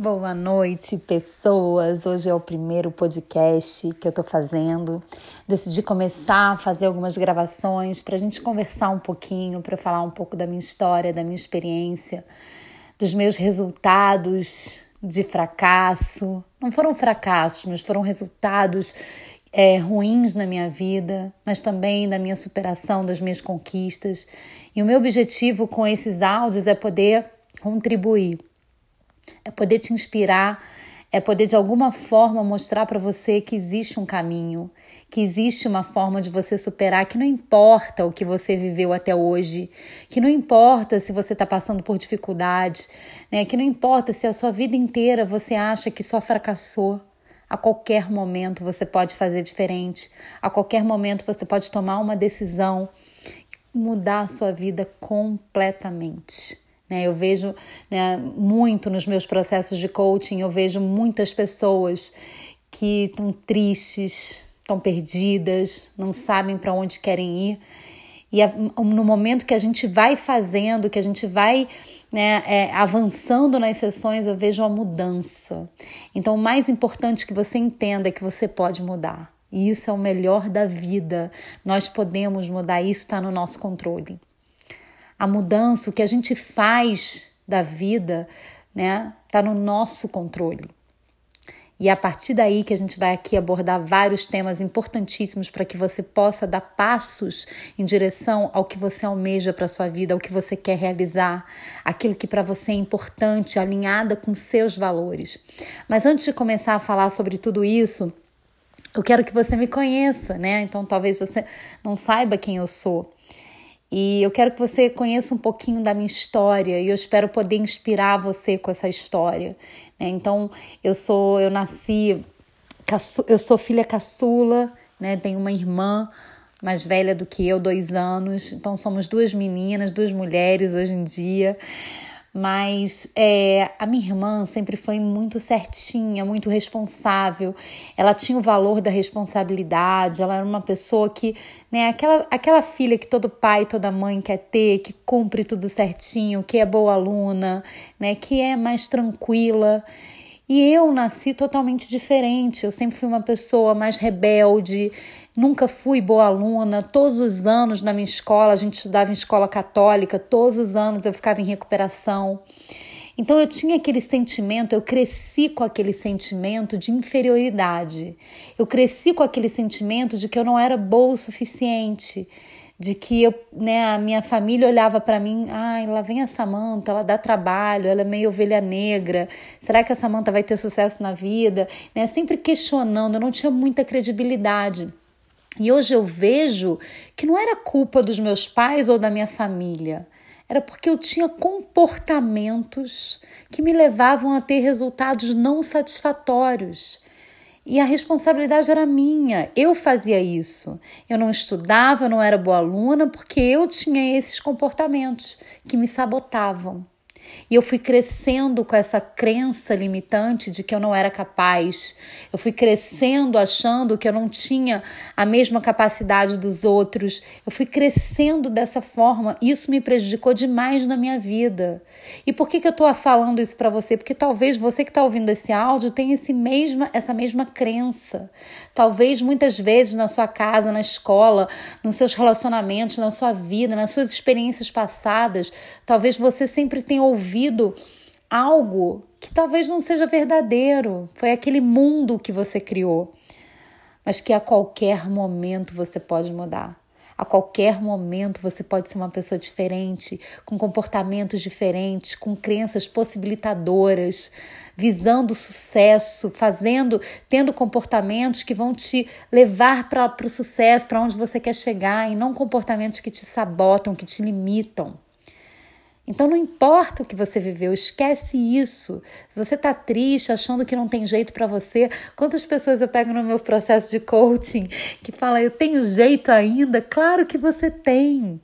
Boa noite, pessoas. Hoje é o primeiro podcast que eu tô fazendo. Decidi começar a fazer algumas gravações para a gente conversar um pouquinho, para falar um pouco da minha história, da minha experiência, dos meus resultados de fracasso. Não foram fracassos, mas foram resultados é, ruins na minha vida, mas também da minha superação, das minhas conquistas. E o meu objetivo com esses áudios é poder contribuir é poder te inspirar, é poder de alguma forma mostrar para você que existe um caminho, que existe uma forma de você superar, que não importa o que você viveu até hoje, que não importa se você está passando por dificuldades, né? que não importa se a sua vida inteira você acha que só fracassou. A qualquer momento você pode fazer diferente, a qualquer momento você pode tomar uma decisão, mudar a sua vida completamente. Né? Eu vejo né, muito nos meus processos de coaching, eu vejo muitas pessoas que estão tristes, estão perdidas, não sabem para onde querem ir. E no momento que a gente vai fazendo, que a gente vai né, é, avançando nas sessões, eu vejo a mudança. Então, o mais importante que você entenda é que você pode mudar. E isso é o melhor da vida. Nós podemos mudar, isso está no nosso controle a mudança, o que a gente faz da vida, né, está no nosso controle. E é a partir daí que a gente vai aqui abordar vários temas importantíssimos para que você possa dar passos em direção ao que você almeja para sua vida, ao que você quer realizar, aquilo que para você é importante, alinhada com seus valores. Mas antes de começar a falar sobre tudo isso, eu quero que você me conheça, né? Então talvez você não saiba quem eu sou. E eu quero que você conheça um pouquinho da minha história e eu espero poder inspirar você com essa história. Né? Então, eu sou, eu nasci, eu sou filha caçula, né? Tenho uma irmã mais velha do que eu, dois anos. Então, somos duas meninas, duas mulheres hoje em dia. Mas é, a minha irmã sempre foi muito certinha, muito responsável. Ela tinha o valor da responsabilidade. Ela era uma pessoa que, né, aquela, aquela filha que todo pai, toda mãe quer ter, que cumpre tudo certinho, que é boa aluna, né, que é mais tranquila. E eu nasci totalmente diferente. Eu sempre fui uma pessoa mais rebelde, nunca fui boa aluna. Todos os anos na minha escola, a gente estudava em escola católica, todos os anos eu ficava em recuperação. Então eu tinha aquele sentimento, eu cresci com aquele sentimento de inferioridade. Eu cresci com aquele sentimento de que eu não era boa o suficiente de que eu, né, a minha família olhava para mim, ai, lá vem a Samanta, ela dá trabalho, ela é meio ovelha negra. Será que a Samanta vai ter sucesso na vida? Né, sempre questionando, eu não tinha muita credibilidade. E hoje eu vejo que não era culpa dos meus pais ou da minha família. Era porque eu tinha comportamentos que me levavam a ter resultados não satisfatórios. E a responsabilidade era minha. Eu fazia isso. Eu não estudava, eu não era boa aluna porque eu tinha esses comportamentos que me sabotavam. E eu fui crescendo com essa crença limitante de que eu não era capaz. Eu fui crescendo achando que eu não tinha a mesma capacidade dos outros. Eu fui crescendo dessa forma. Isso me prejudicou demais na minha vida. E por que, que eu estou falando isso para você? Porque talvez você que está ouvindo esse áudio tenha esse mesma, essa mesma crença. Talvez muitas vezes na sua casa, na escola, nos seus relacionamentos, na sua vida, nas suas experiências passadas, talvez você sempre tenha ouvido ouvido algo que talvez não seja verdadeiro. Foi aquele mundo que você criou, mas que a qualquer momento você pode mudar. A qualquer momento você pode ser uma pessoa diferente, com comportamentos diferentes, com crenças possibilitadoras, visando sucesso, fazendo, tendo comportamentos que vão te levar para o sucesso, para onde você quer chegar, e não comportamentos que te sabotam, que te limitam. Então não importa o que você viveu, esquece isso. Se você está triste, achando que não tem jeito para você, quantas pessoas eu pego no meu processo de coaching que fala eu tenho jeito ainda? Claro que você tem.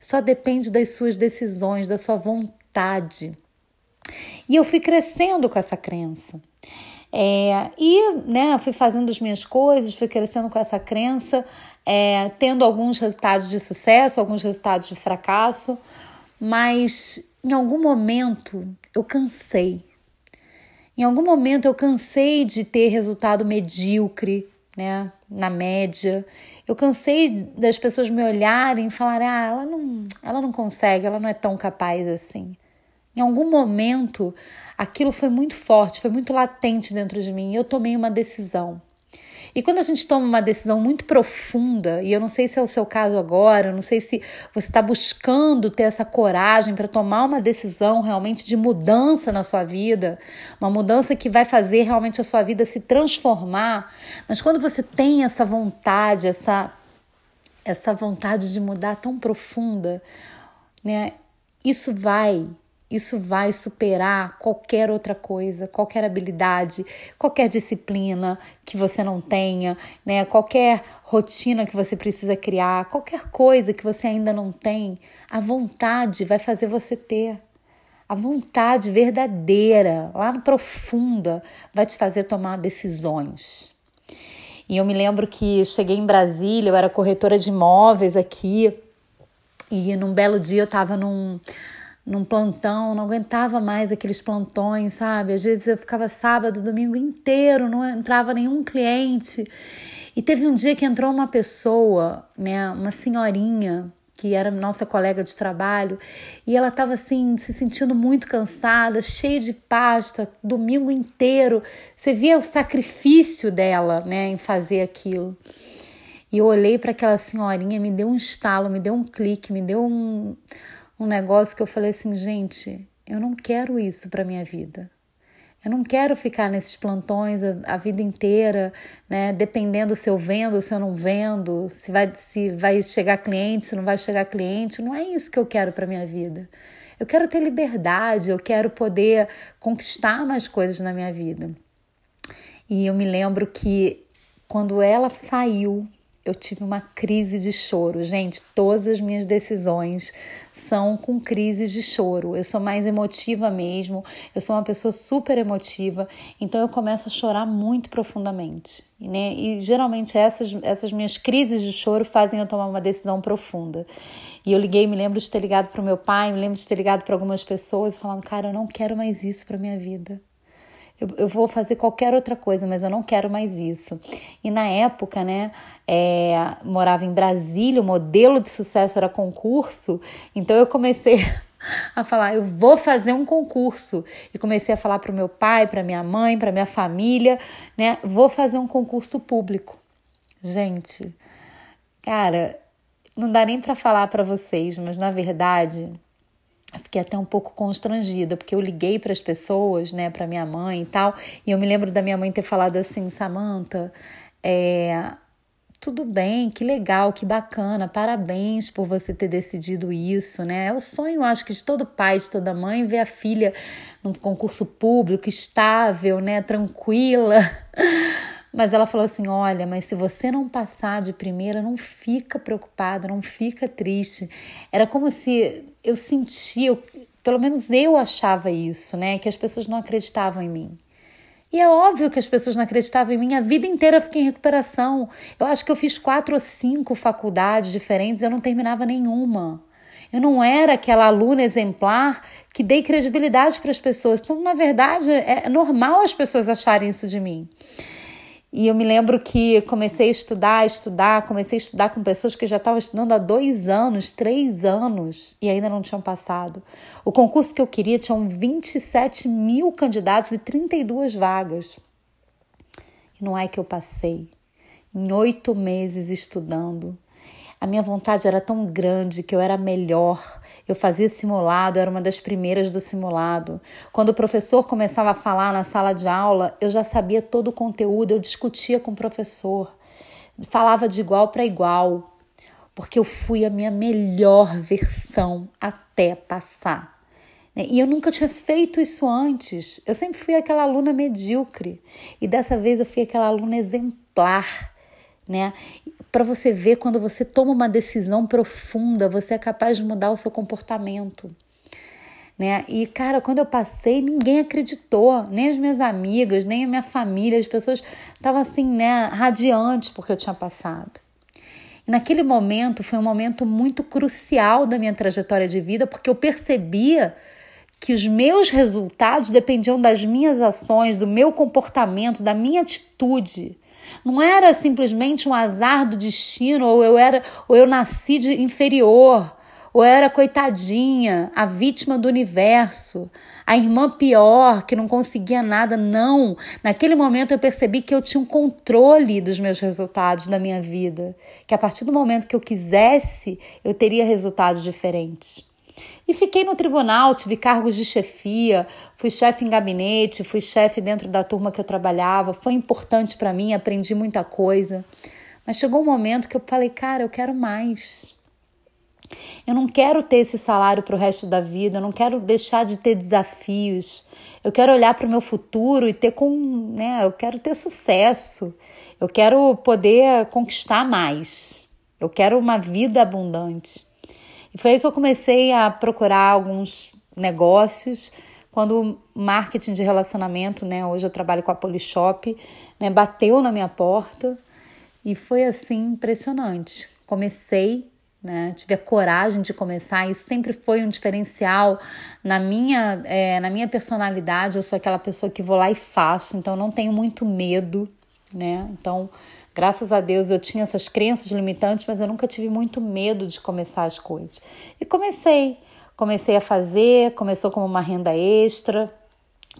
Só depende das suas decisões, da sua vontade. E eu fui crescendo com essa crença. É, e né, fui fazendo as minhas coisas, fui crescendo com essa crença, é, tendo alguns resultados de sucesso, alguns resultados de fracasso, mas em algum momento eu cansei. Em algum momento eu cansei de ter resultado medíocre, né, na média. Eu cansei das pessoas me olharem e falarem: "Ah, ela não, ela não consegue, ela não é tão capaz assim". Em algum momento, aquilo foi muito forte, foi muito latente dentro de mim. Eu tomei uma decisão. E quando a gente toma uma decisão muito profunda, e eu não sei se é o seu caso agora, eu não sei se você está buscando ter essa coragem para tomar uma decisão realmente de mudança na sua vida, uma mudança que vai fazer realmente a sua vida se transformar. Mas quando você tem essa vontade, essa, essa vontade de mudar tão profunda, né? Isso vai isso vai superar qualquer outra coisa, qualquer habilidade, qualquer disciplina que você não tenha, né? Qualquer rotina que você precisa criar, qualquer coisa que você ainda não tem, a vontade vai fazer você ter. A vontade verdadeira, lá no profunda, vai te fazer tomar decisões. E eu me lembro que cheguei em Brasília, eu era corretora de imóveis aqui, e num belo dia eu estava num, num plantão, não aguentava mais aqueles plantões, sabe? Às vezes eu ficava sábado, domingo inteiro, não entrava nenhum cliente. E teve um dia que entrou uma pessoa, né, uma senhorinha, que era nossa colega de trabalho, e ela estava assim, se sentindo muito cansada, cheia de pasta, domingo inteiro. Você via o sacrifício dela, né, em fazer aquilo. E eu olhei para aquela senhorinha, me deu um estalo, me deu um clique, me deu um, um negócio que eu falei assim, gente, eu não quero isso para minha vida. Eu não quero ficar nesses plantões a, a, vida inteira, né? Dependendo se eu vendo, se eu não vendo, se vai, se vai chegar cliente, se não vai chegar cliente. Não é isso que eu quero para minha vida. Eu quero ter liberdade, eu quero poder conquistar mais coisas na minha vida. E eu me lembro que quando ela saiu eu tive uma crise de choro. Gente, todas as minhas decisões são com crises de choro. Eu sou mais emotiva mesmo, eu sou uma pessoa super emotiva, então eu começo a chorar muito profundamente. Né? E geralmente essas, essas minhas crises de choro fazem eu tomar uma decisão profunda. E eu liguei, me lembro de ter ligado para o meu pai, me lembro de ter ligado para algumas pessoas falando: cara, eu não quero mais isso para minha vida eu, eu, vou fazer qualquer outra coisa, mas eu não quero mais isso. E na época, né, é, morava em Brasília, o modelo de sucesso era concurso, então eu comecei a falar, eu vou fazer um concurso. E comecei a falar para o meu pai, para minha mãe, para minha família, né, vou fazer um concurso público. Gente, cara, não dá nem para falar para vocês, mas na verdade, fiquei até um pouco constrangida, porque eu liguei para as pessoas, né, para minha mãe e tal, e eu me lembro da minha mãe ter falado assim, Samantha, é, tudo bem, que legal, que bacana, parabéns por você ter decidido isso, né? É o sonho, acho que de todo pai, de toda mãe, ver a filha num concurso público, estável, né, tranquila. Mas ela falou assim: olha, mas se você não passar de primeira, não fica preocupada, não fica triste. Era como se eu sentia, pelo menos eu achava isso, né? Que as pessoas não acreditavam em mim. E é óbvio que as pessoas não acreditavam em mim. A vida inteira eu fiquei em recuperação. Eu acho que eu fiz quatro ou cinco faculdades diferentes eu não terminava nenhuma. Eu não era aquela aluna exemplar que dei credibilidade para as pessoas. Então, na verdade, é normal as pessoas acharem isso de mim. E eu me lembro que comecei a estudar, estudar, comecei a estudar com pessoas que já estavam estudando há dois anos, três anos e ainda não tinham passado. O concurso que eu queria tinha 27 mil candidatos e 32 vagas. E não é que eu passei. Em oito meses estudando, a minha vontade era tão grande que eu era melhor. Eu fazia simulado, era uma das primeiras do simulado. Quando o professor começava a falar na sala de aula, eu já sabia todo o conteúdo, eu discutia com o professor. Falava de igual para igual, porque eu fui a minha melhor versão até passar. E eu nunca tinha feito isso antes. Eu sempre fui aquela aluna medíocre. E dessa vez eu fui aquela aluna exemplar, né? para você ver quando você toma uma decisão profunda, você é capaz de mudar o seu comportamento. Né? E cara, quando eu passei, ninguém acreditou, nem as minhas amigas, nem a minha família, as pessoas estavam assim, né, radiantes porque eu tinha passado. E naquele momento foi um momento muito crucial da minha trajetória de vida, porque eu percebia que os meus resultados dependiam das minhas ações, do meu comportamento, da minha atitude. Não era simplesmente um azar do destino, ou eu era, ou eu nasci de inferior, ou eu era coitadinha, a vítima do universo, a irmã pior que não conseguia nada. Não. Naquele momento eu percebi que eu tinha um controle dos meus resultados da minha vida, que a partir do momento que eu quisesse, eu teria resultados diferentes. E fiquei no tribunal, tive cargos de chefia, fui chefe em gabinete, fui chefe dentro da turma que eu trabalhava. Foi importante para mim, aprendi muita coisa. Mas chegou um momento que eu falei, cara, eu quero mais. Eu não quero ter esse salário para o resto da vida, eu não quero deixar de ter desafios. Eu quero olhar para o meu futuro e ter com, né, eu quero ter sucesso. Eu quero poder conquistar mais. Eu quero uma vida abundante. E foi aí que eu comecei a procurar alguns negócios. Quando o marketing de relacionamento, né, hoje eu trabalho com a Polishop, né, bateu na minha porta e foi assim impressionante. Comecei, né, tive a coragem de começar. Isso sempre foi um diferencial na minha, é, na minha personalidade. Eu sou aquela pessoa que vou lá e faço, então não tenho muito medo, né? Então Graças a Deus eu tinha essas crenças limitantes, mas eu nunca tive muito medo de começar as coisas. E comecei, comecei a fazer, começou como uma renda extra.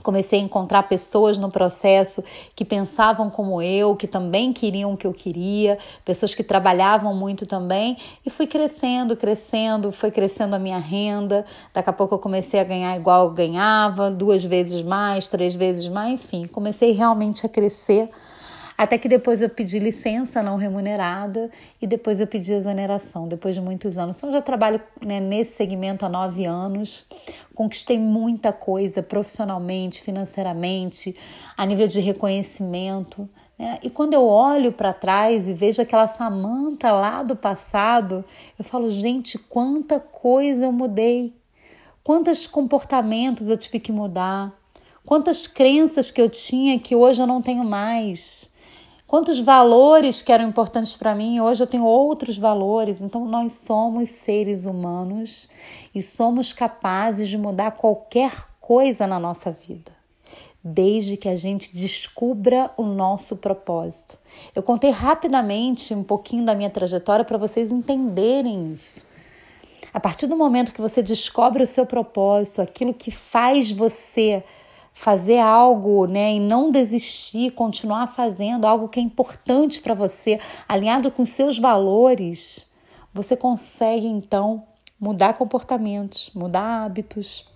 Comecei a encontrar pessoas no processo que pensavam como eu, que também queriam o que eu queria, pessoas que trabalhavam muito também, e fui crescendo, crescendo, foi crescendo a minha renda. Daqui a pouco eu comecei a ganhar igual eu ganhava, duas vezes mais, três vezes mais, enfim, comecei realmente a crescer até que depois eu pedi licença não remunerada e depois eu pedi exoneração, depois de muitos anos. Então, eu já trabalho né, nesse segmento há nove anos, conquistei muita coisa profissionalmente, financeiramente, a nível de reconhecimento. Né? E quando eu olho para trás e vejo aquela Samanta lá do passado, eu falo, gente, quanta coisa eu mudei, quantos comportamentos eu tive que mudar, quantas crenças que eu tinha que hoje eu não tenho mais. Quantos valores que eram importantes para mim, hoje eu tenho outros valores. Então, nós somos seres humanos e somos capazes de mudar qualquer coisa na nossa vida, desde que a gente descubra o nosso propósito. Eu contei rapidamente um pouquinho da minha trajetória para vocês entenderem isso. A partir do momento que você descobre o seu propósito, aquilo que faz você fazer algo, né, e não desistir, continuar fazendo algo que é importante para você, alinhado com seus valores, você consegue então mudar comportamentos, mudar hábitos.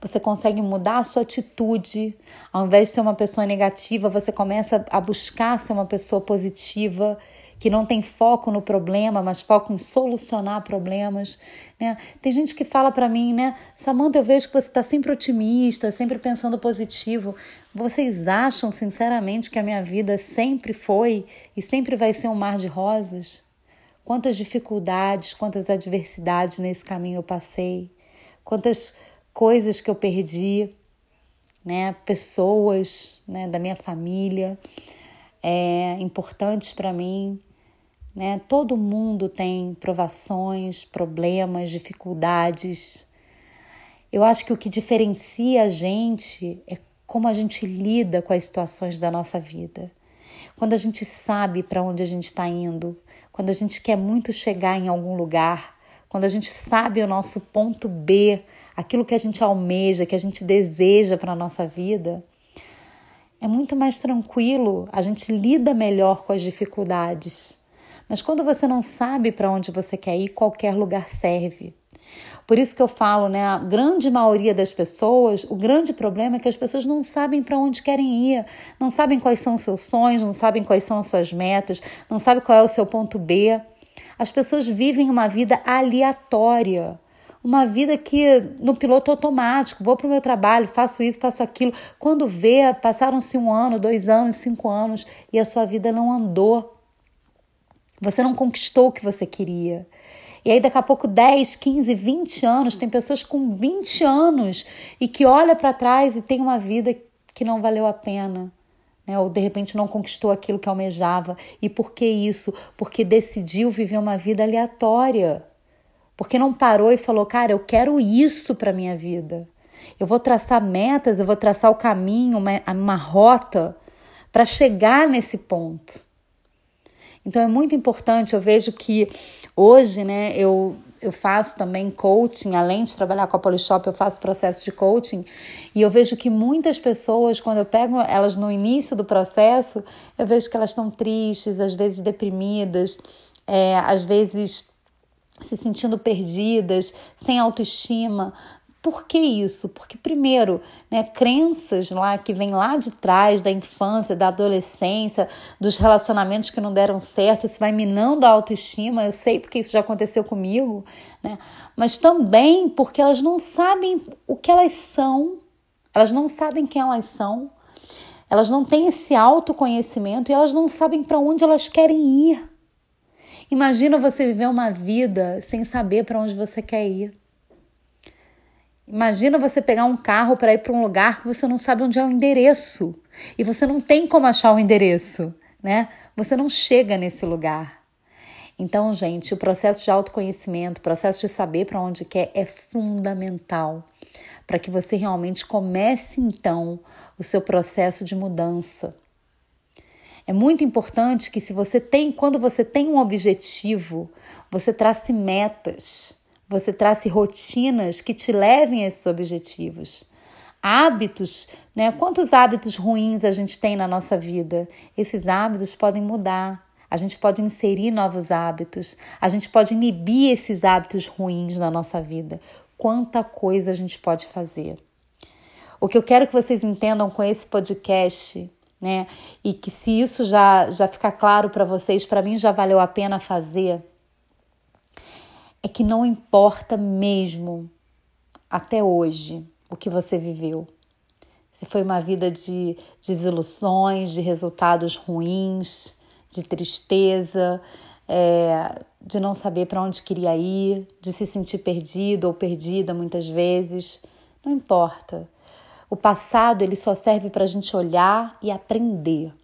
Você consegue mudar a sua atitude. Ao invés de ser uma pessoa negativa, você começa a buscar ser uma pessoa positiva que não tem foco no problema, mas foco em solucionar problemas. Né? Tem gente que fala para mim, né, Samanta, eu vejo que você está sempre otimista, sempre pensando positivo. Vocês acham, sinceramente, que a minha vida sempre foi e sempre vai ser um mar de rosas? Quantas dificuldades, quantas adversidades nesse caminho eu passei, quantas coisas que eu perdi, né? Pessoas, né, da minha família, é, importantes para mim, né? Todo mundo tem provações, problemas, dificuldades. Eu acho que o que diferencia a gente é como a gente lida com as situações da nossa vida. Quando a gente sabe para onde a gente está indo, quando a gente quer muito chegar em algum lugar, quando a gente sabe o nosso ponto B, aquilo que a gente almeja, que a gente deseja para a nossa vida, é muito mais tranquilo, a gente lida melhor com as dificuldades. Mas quando você não sabe para onde você quer ir, qualquer lugar serve. Por isso que eu falo, né? A grande maioria das pessoas, o grande problema é que as pessoas não sabem para onde querem ir, não sabem quais são os seus sonhos, não sabem quais são as suas metas, não sabem qual é o seu ponto B. As pessoas vivem uma vida aleatória, uma vida que no piloto automático, vou para o meu trabalho, faço isso, faço aquilo. Quando vê, passaram-se um ano, dois anos, cinco anos e a sua vida não andou você não conquistou o que você queria. E aí, daqui a pouco, 10, 15, 20 anos, tem pessoas com 20 anos e que olha para trás e tem uma vida que não valeu a pena. Né? Ou de repente não conquistou aquilo que almejava. E por que isso? Porque decidiu viver uma vida aleatória. Porque não parou e falou, cara, eu quero isso para minha vida. Eu vou traçar metas, eu vou traçar o caminho, uma, uma rota para chegar nesse ponto. Então é muito importante, eu vejo que hoje, né, eu eu faço também coaching, além de trabalhar com a Polishop, eu faço processo de coaching e eu vejo que muitas pessoas, quando eu pego elas no início do processo, eu vejo que elas estão tristes, às vezes deprimidas, é, às vezes se sentindo perdidas, sem autoestima, por que isso? Porque, primeiro, né, crenças lá que vêm lá de trás, da infância, da adolescência, dos relacionamentos que não deram certo, isso vai minando a autoestima. Eu sei porque isso já aconteceu comigo, né? Mas também porque elas não sabem o que elas são, elas não sabem quem elas são, elas não têm esse autoconhecimento e elas não sabem para onde elas querem ir. Imagina você viver uma vida sem saber para onde você quer ir. Imagina você pegar um carro para ir para um lugar que você não sabe onde é o endereço e você não tem como achar o endereço, né? Você não chega nesse lugar. Então, gente, o processo de autoconhecimento, o processo de saber para onde quer é fundamental para que você realmente comece então o seu processo de mudança. É muito importante que se você tem, quando você tem um objetivo, você trace metas você trace rotinas que te levem a esses objetivos. Hábitos, né? Quantos hábitos ruins a gente tem na nossa vida? Esses hábitos podem mudar. A gente pode inserir novos hábitos. A gente pode inibir esses hábitos ruins na nossa vida. Quanta coisa a gente pode fazer. O que eu quero que vocês entendam com esse podcast, né? E que se isso já já ficar claro para vocês, para mim já valeu a pena fazer é que não importa mesmo até hoje o que você viveu. Se foi uma vida de desilusões, de resultados ruins, de tristeza, é, de não saber para onde queria ir, de se sentir perdido ou perdida muitas vezes, não importa. O passado ele só serve para a gente olhar e aprender.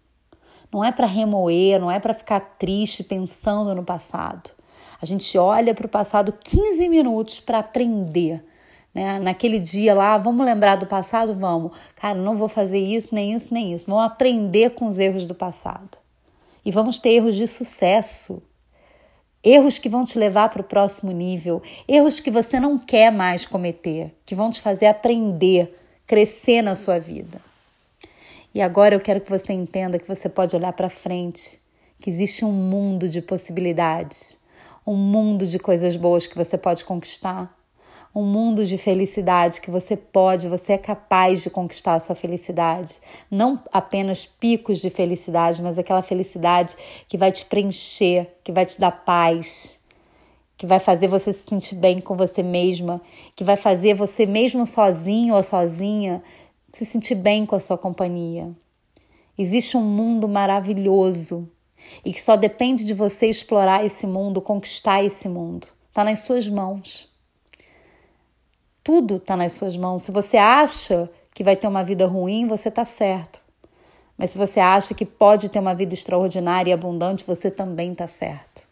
Não é para remoer, não é para ficar triste pensando no passado. A gente olha para o passado 15 minutos para aprender. Né? Naquele dia lá, vamos lembrar do passado? Vamos. Cara, não vou fazer isso, nem isso, nem isso. Vamos aprender com os erros do passado. E vamos ter erros de sucesso. Erros que vão te levar para o próximo nível. Erros que você não quer mais cometer. Que vão te fazer aprender, crescer na sua vida. E agora eu quero que você entenda que você pode olhar para frente, que existe um mundo de possibilidades um mundo de coisas boas que você pode conquistar, um mundo de felicidade que você pode, você é capaz de conquistar a sua felicidade. Não apenas picos de felicidade, mas aquela felicidade que vai te preencher, que vai te dar paz, que vai fazer você se sentir bem com você mesma, que vai fazer você, mesmo sozinho ou sozinha, se sentir bem com a sua companhia. Existe um mundo maravilhoso e que só depende de você explorar esse mundo, conquistar esse mundo. Está nas suas mãos. Tudo está nas suas mãos. Se você acha que vai ter uma vida ruim, você está certo. Mas se você acha que pode ter uma vida extraordinária e abundante, você também está certo.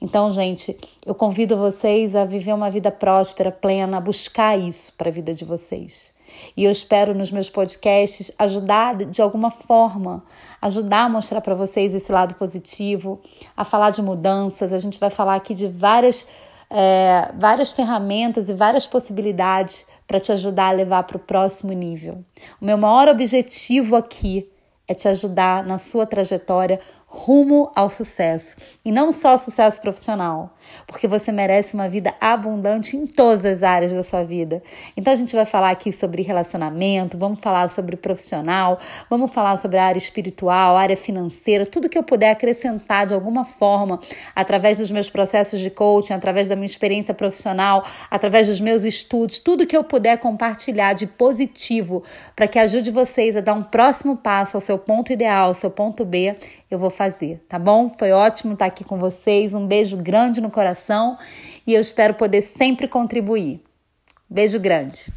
Então, gente, eu convido vocês a viver uma vida próspera, plena, a buscar isso para a vida de vocês. E eu espero nos meus podcasts ajudar de alguma forma, ajudar a mostrar para vocês esse lado positivo, a falar de mudanças. A gente vai falar aqui de várias, é, várias ferramentas e várias possibilidades para te ajudar a levar para o próximo nível. O meu maior objetivo aqui é te ajudar na sua trajetória rumo ao sucesso. E não só sucesso profissional, porque você merece uma vida abundante em todas as áreas da sua vida. Então a gente vai falar aqui sobre relacionamento, vamos falar sobre profissional, vamos falar sobre a área espiritual, área financeira, tudo que eu puder acrescentar de alguma forma através dos meus processos de coaching, através da minha experiência profissional, através dos meus estudos, tudo que eu puder compartilhar de positivo para que ajude vocês a dar um próximo passo ao seu ponto ideal, ao seu ponto B, eu vou fazer, tá bom? Foi ótimo estar aqui com vocês. Um beijo grande no coração e eu espero poder sempre contribuir. Beijo grande.